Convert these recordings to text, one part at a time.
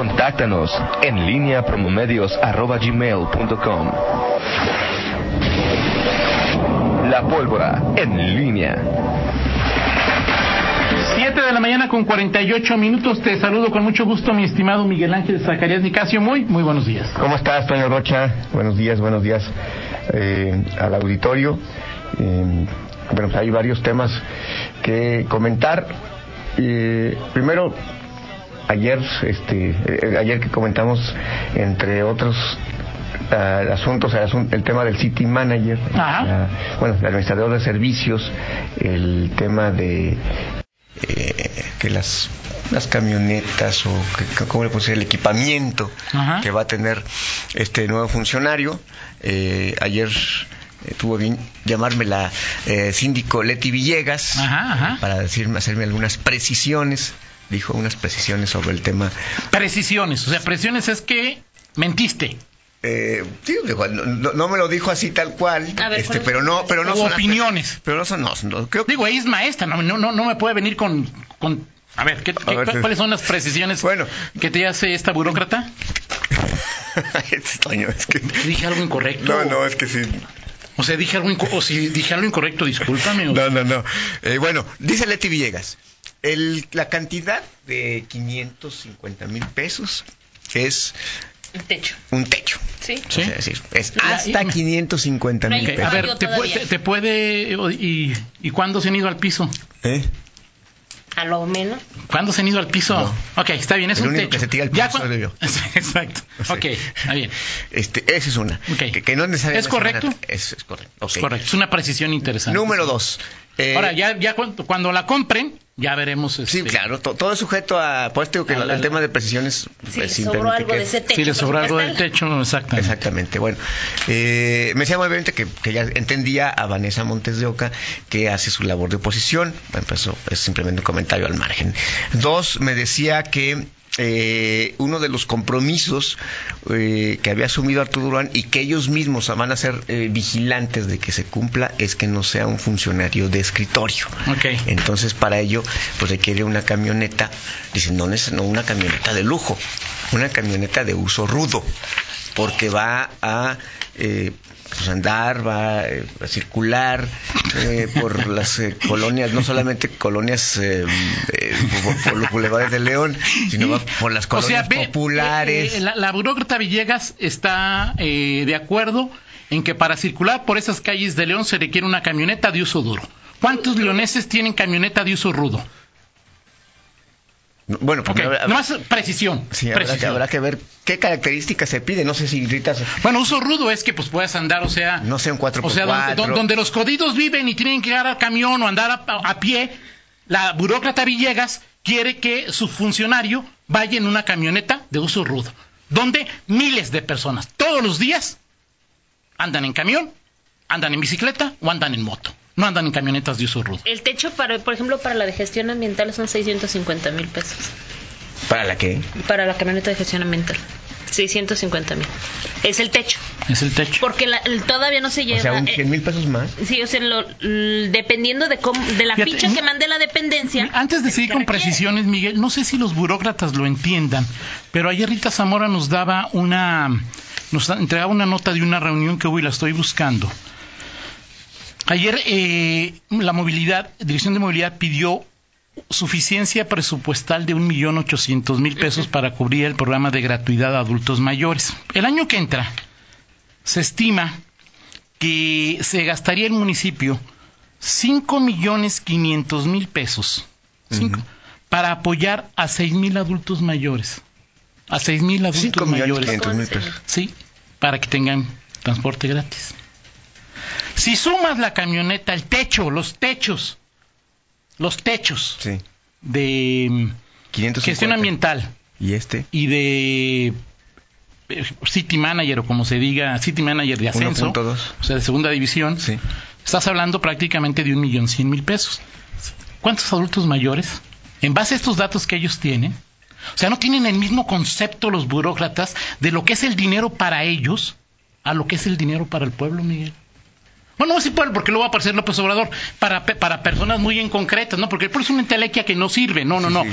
Contáctanos en línea promomedios.com. La pólvora en línea. 7 de la mañana con 48 minutos. Te saludo con mucho gusto, mi estimado Miguel Ángel Zacarías Nicasio. Muy, muy buenos días. ¿Cómo estás, Toño Rocha? Buenos días, buenos días eh, al auditorio. Eh, bueno, pues hay varios temas que comentar. Eh, primero, ayer, este, eh, ayer que comentamos, entre otros ah, asuntos, el, asun- el tema del City Manager, ah, bueno, el administrador de servicios, el tema de eh, que las las camionetas o que, cómo le decir, el equipamiento Ajá. que va a tener este nuevo funcionario. Eh, ayer eh, tuvo bien llamarme la síndico Leti Villegas Ajá, ajá. para decirme hacerme algunas precisiones. Dijo unas precisiones sobre el tema. Precisiones. O sea, precisiones es que mentiste. Eh, sí, dijo, no, me lo dijo así tal cual, ver, este, ¿cuáles pero no, pero no son las- opiniones. pero no son, no, no, creo que Digo, es maestra, no, no, no, no me puede venir con... con a ver, ¿qué, qué- ver, cu- sí. ¿cuáles son las precisiones Bueno. que te hace esta burócrata? Este Toño, es que ¿Dije algo incorrecto? no, no, es que sí. O sea, dije algo, inco- o si dije algo incorrecto, discúlpame. o- No, no, no. Eh, bueno, dice Leti Villegas, el, la cantidad de 550 mil pesos es El techo. un techo. ¿Sí? Sí. Es decir, es hasta y- 550 mil pesos. a ver, ¿te, pu- todavía. te- te puede... y, ¿Y cuándo se han ido al piso? ¿Eh? A lo menos. ¿Cuándo se han ido al piso? No. Ok, está bien, es El un único techo. que se tira al Ya piso cua- soy yo. Exacto. Ok, está bien. Este, esa es una. Ok. Que, que no necesariamente ¿Es correcto? Es, es correcto. ok. Es correcto, es una precisión interesante. Número dos. Eh, Ahora, ya, ya cuando, cuando la compren, ya veremos. Sí, este, claro, to- todo es sujeto a. Pues digo que A la- el tema de precisiones. Sí, pues, sobró algo que- de ese techo. Si le sobra algo del techo, exactamente. Exactamente, bueno. Eh, me decía muy bien que, que ya entendía a Vanessa Montes de Oca que hace su labor de oposición. Bueno, pues eso es simplemente un comentario al margen. Dos, me decía que eh, uno de los compromisos eh, que había asumido Arturo Durán y que ellos mismos van a ser eh, vigilantes de que se cumpla es que no sea un funcionario de escritorio. Entonces, para ello, pues requiere una camioneta, dicen, no, no una camioneta de lujo, una camioneta de uso rudo, porque va a eh, pues, andar, va eh, a circular eh, por las eh, colonias, no solamente colonias eh, eh, por, por los bulevares de León, sino va por las O sea, colonias ve, populares. la, la burócrata Villegas está eh, de acuerdo en que para circular por esas calles de León se requiere una camioneta de uso duro. ¿Cuántos leoneses tienen camioneta de uso rudo? Bueno, pues Ok, habrá- nomás precisión. sí, habrá, que, habrá que ver qué características se pide. No sé si Rita, se- Bueno, uso rudo es que pues puedas andar, o sea... no sé, un 4x4. O sea, donde, don- donde los codidos viven y tienen que llegar al camión o andar a, a pie, la burócrata Villegas quiere que su funcionario vaya en una camioneta de uso rudo, donde miles de personas todos los días andan en camión, andan en bicicleta o andan en moto. No andan en camionetas de uso rudo. El techo, para, por ejemplo, para la de gestión ambiental son 650 mil pesos. ¿Para la qué? Para la camioneta de gestión ambiental. 650 mil. Es el techo. Es el techo. Porque la- el- todavía no se lleva. O sea, un eh, 100 mil pesos más. Sí, o sea, lo- dependiendo de cómo, de la Fíjate, ficha mi- que mande la dependencia. Antes de seguir con requiere. precisiones, Miguel, no sé si los burócratas lo entiendan, pero ayer Rita Zamora nos daba una, nos entregaba una nota de una reunión que hubo y la estoy buscando. Ayer eh, la movilidad, Dirección de Movilidad pidió suficiencia presupuestal de un millón ochocientos mil pesos para cubrir el programa de gratuidad a adultos mayores. El año que entra se estima que se gastaría el municipio 5 millones 500 mil pesos cinco, para apoyar a 6 mil adultos mayores. A 6 mil adultos 5 millones mayores. 500 mil pesos. Sí, para que tengan transporte gratis. Si sumas la camioneta, el techo, los techos, los techos Sí. de mm, 550. gestión ambiental ¿Y este? y de eh, City Manager o como se diga, City Manager de ascenso, 1.2. o sea, de segunda división, Sí. estás hablando prácticamente de un millón cien mil pesos. ¿Cuántos adultos mayores? En base a estos datos que ellos tienen, o sea, no tienen el mismo concepto los burócratas de lo que es el dinero para ellos a lo que es el dinero para el pueblo, Miguel. Bueno, no es pueblo, porque luego va a aparecer López Obrador, para, para personas muy en concretas, ¿no? Porque es una entelequia que no sirve, no, no, Sí, no. sí.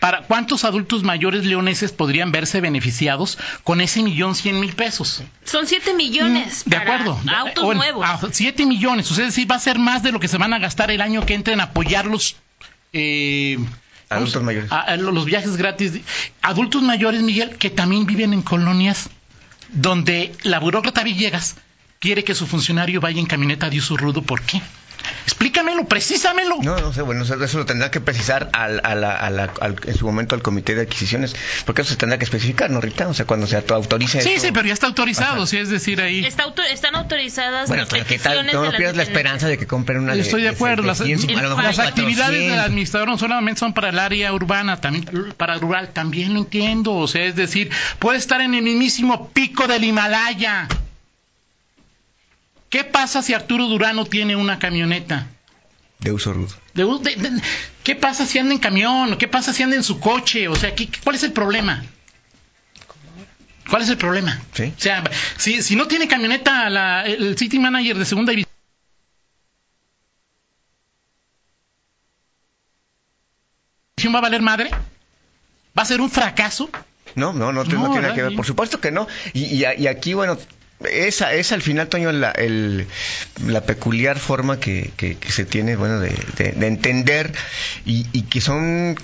para cuántos adultos mayores leoneses podrían verse beneficiados con ese millón cien mil pesos. Son 7 millones. Mm, De para acuerdo. Autos Bueno, nuevos. ah, siete millones. O sea, es decir, va a ser más de lo que se van a gastar el año que entra en apoyarlos. Eh, Adultos vamos, mayores. a- a los viajes gratis. Adultos mayores, Miguel, que también viven en colonias donde la burócrata Villegas quiere que su funcionario vaya en camioneta de uso rudo. ¿Por qué? Explícamelo, precísamelo. No, no sé, bueno, eso, lo tendrá que precisar al, a la- a la- al- en su momento al comité de adquisiciones, porque eso se tendrá que especificar, ¿no, Rita? O sea, cuando se autorice sí, eso- sí, pero ya está autorizado, Ajá. sí, es decir, ahí. Está auto- están autorizadas Bueno, las pero ¿qué tal? No, pierdas la esperanza de que compren una Estoy de acuerdo. de Las, 100, a lo mejor las 400. actividades del administrador no solamente son para el área urbana, también para rural, también lo entiendo. O sea, es decir, puede estar en el mismísimo pico del Himalaya. ¿Qué pasa si Arturo Durano tiene una camioneta? de uso rudo. De- de- de- ¿Qué pasa si anda en camión? ¿Qué pasa si anda en su coche? O sea, ¿qué- ¿cuál es el problema? ¿Cuál es el problema? Sí. O sea, si, si no tiene camioneta la- el City Manager de segunda división, va a valer madre, va a ser un fracaso. No, no, no, te- No, no tiene ¿verdad? que ver. Por supuesto que no. Y, y, y aquí, bueno, esa es al final, Toño, la, el- la peculiar forma que, se tiene, bueno, de, de- de entender y que son...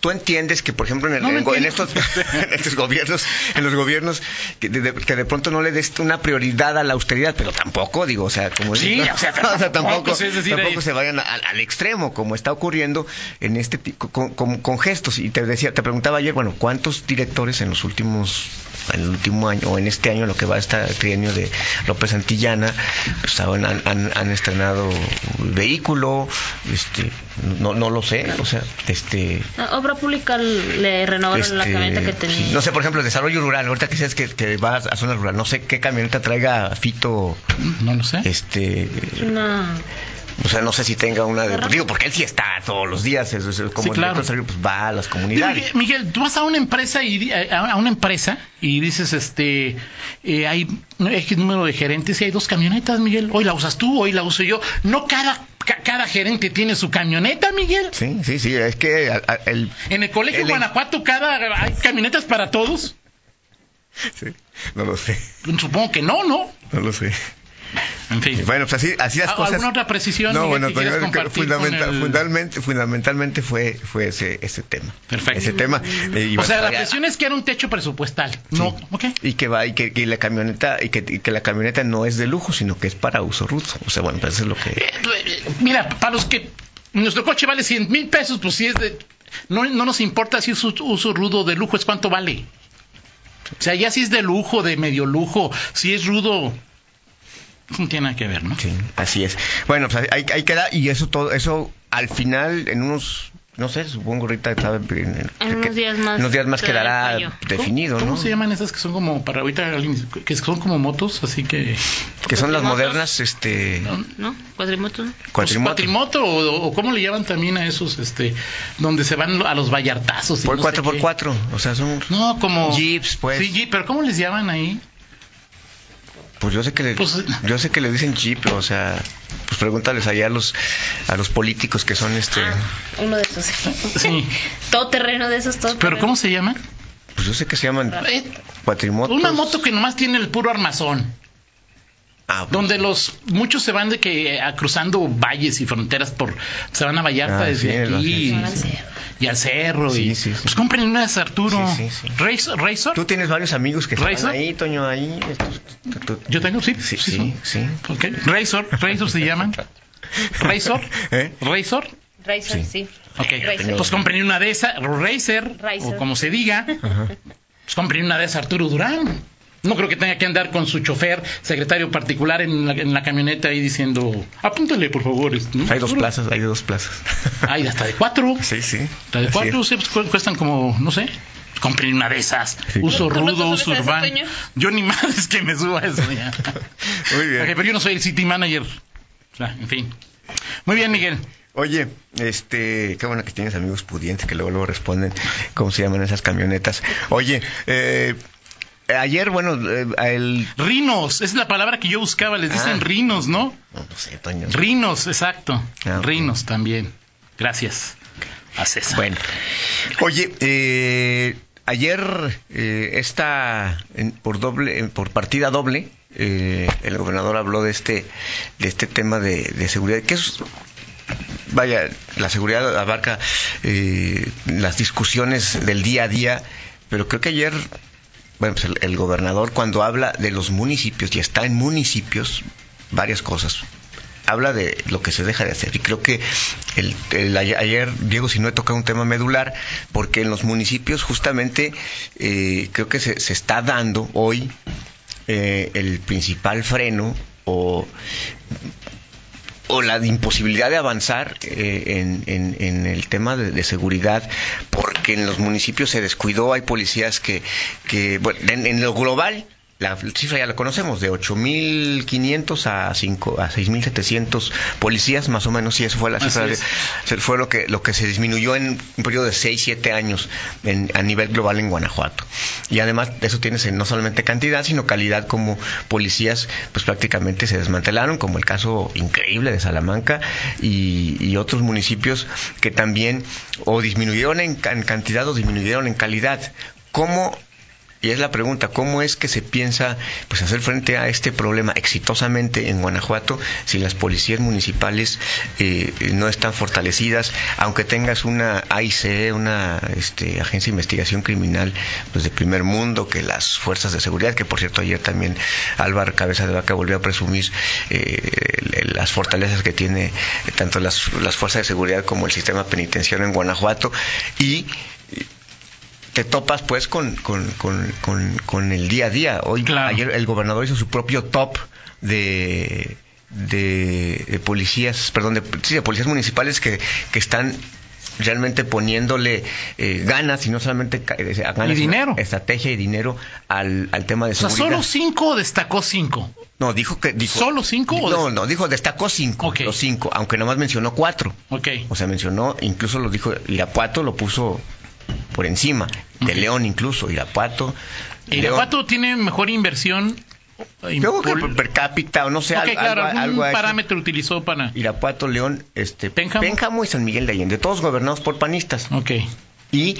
Tú entiendes que, por ejemplo, en, el- No en estos, en estos gobiernos, en los gobiernos, que de, que de pronto no le des una prioridad a la austeridad, pero tampoco, digo, o sea, como Sí, o sea, tampoco, tampoco, es decir, tampoco ahí- se vayan al, al extremo, como está ocurriendo en este con, con- con gestos. Y te decía, te preguntaba ayer, bueno, ¿cuántos directores en los últimos, en el último año, o en este año, lo que va a estar el trienio de López Antillana, pues, han, han- han estrenado vehículo, este, no, no lo sé, o sea, este, No, Obra pública le renovaron la este, camioneta que tenía. sí, no sé, por ejemplo, el desarrollo rural, ahorita que dices que, que vas a zona rural, no sé qué camioneta traiga Fito, No lo sé. este, Una- o sea, no sé si tenga una de... Digo, porque él sí está todos los días, es, es- como Sí, claro. pues va a las Digo, comunidades. Miguel, tú vas a una empresa y a una empresa y dices, este, eh, hay X número de gerentes y hay dos camionetas, Miguel. Hoy la usas tú, hoy la uso yo. No cada ca- cada gerente tiene su camioneta, Miguel. Sí, sí, sí, es que a- a- el... En el colegio el- Guanajuato cada hay camionetas para todos. sí, no lo sé, Supongo que no, ¿no? no lo sé. En fin. Bueno, pues así, así las ¿Al- cosas... ¿Alguna otra precisión, No, Miguel, bueno, que Toño, quieras es que compartir fundamenta- con el- fundamentalmente, fundamentalmente fue, fue ese, ese tema. Perfecto. Ese tema. eh, O sea, la presión es que era un techo presupuestal. No. Y que va, y que, la camioneta, y que, y que la camioneta no es de lujo, sino que es para uso rudo. O sea, bueno, pues eso es lo que... Eh, Mira, para los que nuestro coche vale 100 mil pesos, pues si es de... No, no nos importa si es uso, uso rudo de lujo, es cuánto vale. O sea, ya si es de lujo, de medio lujo, si es rudo, no tiene nada que ver, ¿no? Sí, así es. Bueno, pues ahí, ahí queda y eso todo, eso al final en unos, no sé, supongo ahorita estaba en, en- En unos días más unos días más quedará definido, ¿Cómo, ¿no? ¿Cómo se llaman esas que son como para ahorita que son como motos? Así que Que son las modernas, este, ¿No? ¿Cuadrimoto? pues, cuatrimoto. cuatrimoto o, o cómo le llaman también a esos, este, donde se van a los vallartazos. y Por no cuatro por qué. cuatro, o sea, son, No, como Jeeps, pues. Sí, jeep, pero ¿cómo les llaman ahí? Pues yo sé que le, Pues- yo sé que le dicen jeep, o sea, pues pregúntales allá a los, a los políticos que son este, Ah, uno de esos. Sí. todo terreno de esos, todo Pero terreno. ¿cómo se llama? pues yo sé que se llaman Eh, cuatrimotos. Una moto que nomás tiene el puro armazón, Ah, donde los muchos se van de que eh, a- cruzando valles y fronteras por se van a Vallarta Ah, desde aquí y, sí, sí. y al cerro Sí, y sí, sí. pues compren unas Arturo Sí, sí, sí. Razor, Razor? Tú tienes varios amigos que están ¿Razor? ahí, Toño, ahí. estos- tú- tú- Yo tengo sí, Sí, sí, sí, sí. sí. Ok. Razor, Razor se llaman. Razor, ¿Eh? Razor. Racer, Sí. sí. Ok, Racer. pues compren una de esas, Racer. o como se diga, pues compren una de esas Arturo Durán. No creo que tenga que andar con su chofer, secretario particular en la, en la camioneta ahí diciendo, apúntale por favor. ¿no? Hay dos Arturo". plazas, hay dos plazas. Hay hasta de cuatro. Sí, sí. Hasta de cuatro, sí, pues, cu- cuestan como, no sé, compren una de esas. Sí. Uso ¿Cómo te rudo, uso urbano. Yo ni más es que me suba a eso ya. Muy bien. Ok, pero yo no soy el city manager. O sea, en fin. Muy bien, Miguel. Oye, este, qué bueno que tienes amigos pudientes que luego, luego responden cómo se llaman esas camionetas. Oye, eh, ayer, bueno, eh, a el... Rinos, es la palabra que yo buscaba, les dicen Ah. rinos, ¿no? No, no sé, Toño. Rinos, exacto. Ah. Rinos también. Gracias. a César. Bueno, oye, eh, ayer eh, esta por doble, por partida doble, eh, el gobernador habló de este, de este tema de, de seguridad, que es vaya, la seguridad abarca eh, las discusiones del día a día, pero creo que ayer, bueno, pues el, gobernador cuando habla de los municipios y está en municipios, varias cosas. Habla de lo que se deja de hacer. Y creo que el, ayer, Diego, si no he tocado un tema medular, porque en los municipios justamente eh, creo que se, se está dando hoy eh, el principal freno o o la imposibilidad de avanzar eh, en, en- en el tema de, de seguridad porque en los municipios se descuidó, hay policías que, que bueno, en, en lo global, la cifra ya la conocemos, de 8.500 a, 5 a 6.700 policías, más o menos, y eso fue la cifra, de- fue lo que, lo que se disminuyó en un periodo de 6, 7 años en- a nivel global en Guanajuato. Y además de eso tienes en no solamente cantidad, sino calidad como policías, pues prácticamente se desmantelaron, como el caso increíble de Salamanca y, y otros municipios que también o disminuyeron en, en cantidad o disminuyeron en calidad. ¿Cómo y es la pregunta, ¿cómo es que se piensa pues hacer frente a este problema exitosamente en Guanajuato si las policías municipales eh, no están fortalecidas, aunque tengas una AIC, una este, agencia de investigación criminal pues de primer mundo, que las fuerzas de seguridad, que por cierto ayer también Álvaro Cabeza de Vaca volvió a presumir eh, las fortalezas que tiene eh, tanto las, las fuerzas de seguridad como el sistema penitenciario en Guanajuato. Y te topas pues con, con, con, con, con el día a día. Hoy, Claro. ayer el gobernador hizo su propio top de, de, de policías, perdón, de, sí, de policías municipales que, que están realmente poniéndole eh, ganas y no solamente eh, ganas, Y dinero. estrategia y dinero al, al tema de O sea, seguridad. solo cinco destacó cinco. No, dijo que dijo ¿Solo cinco o No, no, dijo destacó cinco, los cinco, aunque nomás mencionó cuatro. O sea, mencionó, incluso lo dijo, Irapuato lo puso por encima, de. León incluso, Irapuato. León. Irapuato tiene mejor inversión. Yo creo que per cápita o no sé, Ok, algo, claro, parámetro utilizó para. Irapuato, León, este, Pénjamo. y San Miguel de Allende, todos gobernados por panistas. Ok. y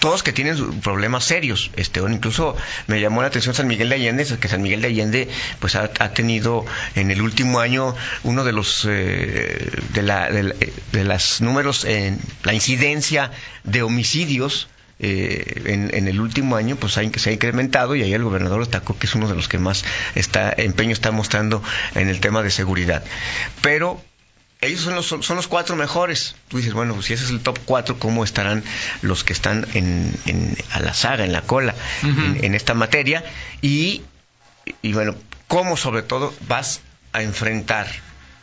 todos que tienen problemas serios. Este, incluso me llamó la atención San Miguel de Allende, que San Miguel de Allende pues ha, ha tenido en el último año uno de los eh, de, la, de, la- de las números en la incidencia de homicidios eh, en, en el último año pues ha, in- se ha incrementado y ahí el gobernador destacó que es uno de los que más está empeño está mostrando en el tema de seguridad. Pero ellos son los, son los cuatro mejores. Tú dices, bueno, pues si ese es el top cuatro, ¿cómo estarán los que están en, en- a la saga, en la cola, en, en esta materia? Y, y bueno, ¿cómo sobre todo vas a enfrentar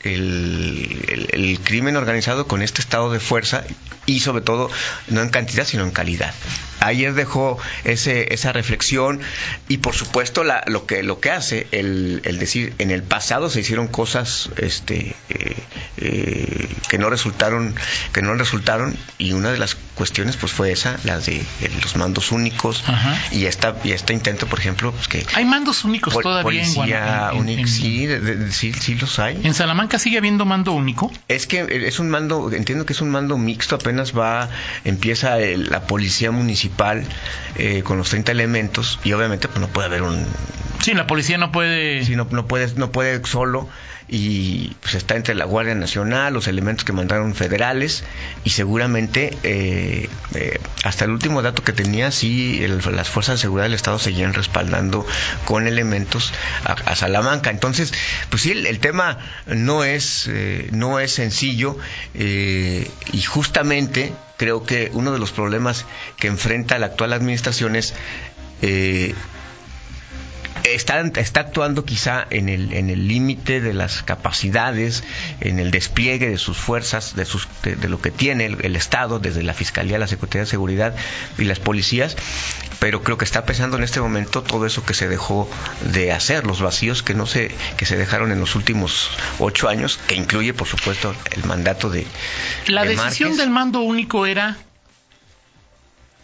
el, el- el crimen organizado con este estado de fuerza y sobre todo no en cantidad sino en calidad. Ayer dejó ese, esa reflexión y por supuesto la, lo que lo que hace el, el decir en el pasado se hicieron cosas este eh, eh, que no resultaron que no resultaron y una de las cuestiones pues fue esa la de eh, los mandos únicos Ajá. y esta y este intento por ejemplo pues que Hay mandos únicos pol- todavía en policía Guanajuato. En, único en- sí, de- de- sí sí los hay en Salamanca sigue habiendo mando único. es que es un mando, entiendo que es un mando mixto, apenas va, empieza el- la policía municipal eh, con los 30 elementos y obviamente pues no puede haber un, Sí, la policía no puede. si no, no puede, no puede solo y pues está entre la Guardia Nacional, los elementos que mandaron federales y seguramente eh, eh, hasta el último dato que tenía sí el- las fuerzas de seguridad del Estado seguían respaldando con elementos a, Salamanca. Entonces, pues sí, el, tema no es eh, no es sencillo eh, y justamente creo que uno de los problemas que enfrenta la actual administración es está, está actuando quizá en el en el límite de las capacidades, en el despliegue de sus fuerzas, de sus de, de lo que tiene el, el Estado, desde la Fiscalía, la Secretaría de Seguridad y las policías, pero creo que está pesando en este momento todo eso que se dejó de hacer, los vacíos que no se que se dejaron en los últimos ocho años, que incluye por supuesto el mandato de La de decisión Márquez. del mando único era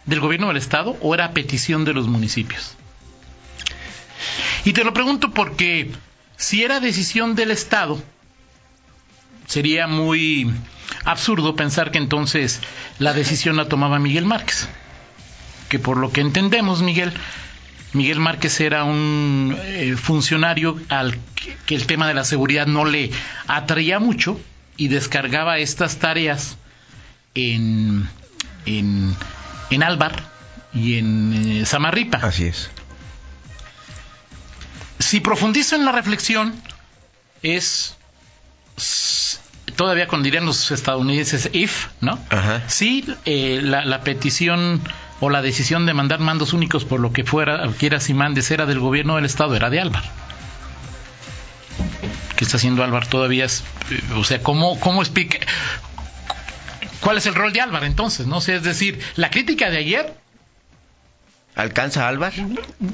del gobierno del estado o era petición de los municipios. Y te lo pregunto porque si era decisión del estado sería muy absurdo pensar que entonces la decisión la tomaba Miguel Márquez. Que por lo que entendemos, Miguel, Miguel Márquez era un eh, funcionario al que, el tema de la seguridad no le atraía mucho y descargaba estas tareas en, en, en Álvar y en eh, Samarripa. Así es. Si profundizo en la reflexión, es todavía con dirían los estadounidenses if, ¿no? Ajá. Sí, eh, la, la petición o la decisión de mandar mandos únicos por lo que fuera, quieras y mandes, era del gobierno del estado, era de Álvar. ¿Qué está haciendo Álvar todavía? Es, eh, o sea, ¿cómo, cómo explica? ¿Cuál es el rol de Álvar entonces? No sé, es decir, la crítica de ayer, ¿Alcanza Álvar?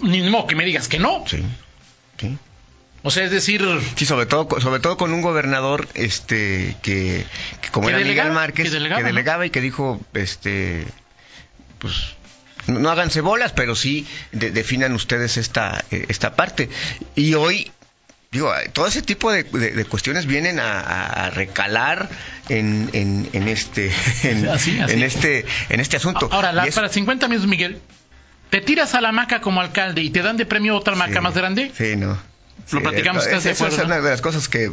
ni modo que me digas que no. Sí. Sí. O sea, es decir, Sí, sobre todo, sobre todo con un gobernador, este, que, que como Que era delegaba, Miguel Márquez, que delegaba, ¿no? y que dijo, este, pues, no háganse bolas, pero sí de- definan ustedes esta, eh, esta parte. Y hoy, digo, todo ese tipo de, de- de cuestiones vienen a, recalar en, en, en este, en, Así, así. en este, en este asunto. Ahora, la- es- para 50 minutos, Miguel, ¿te tiras a la maca como alcalde y te dan de premio otra maca Sí, más grande? Sí, no. Lo Sí, platicamos, ¿estás de esa acuerdo, es no? una de las cosas que,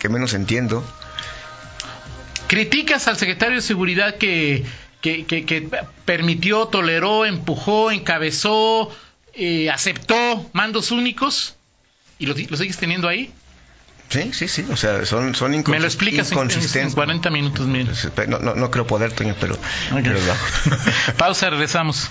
que menos entiendo. ¿Criticas al secretario de Seguridad que, que, que- que permitió, toleró, empujó, encabezó, eh, aceptó mandos únicos? ¿Y lo, lo sigues teniendo ahí? Sí, sí, sí. O sea, son, son inconsist- Me lo explicas en, en- en inconsistentes. 40 minutos. No, no, no creo poder, Toño, pero. Pausa, regresamos.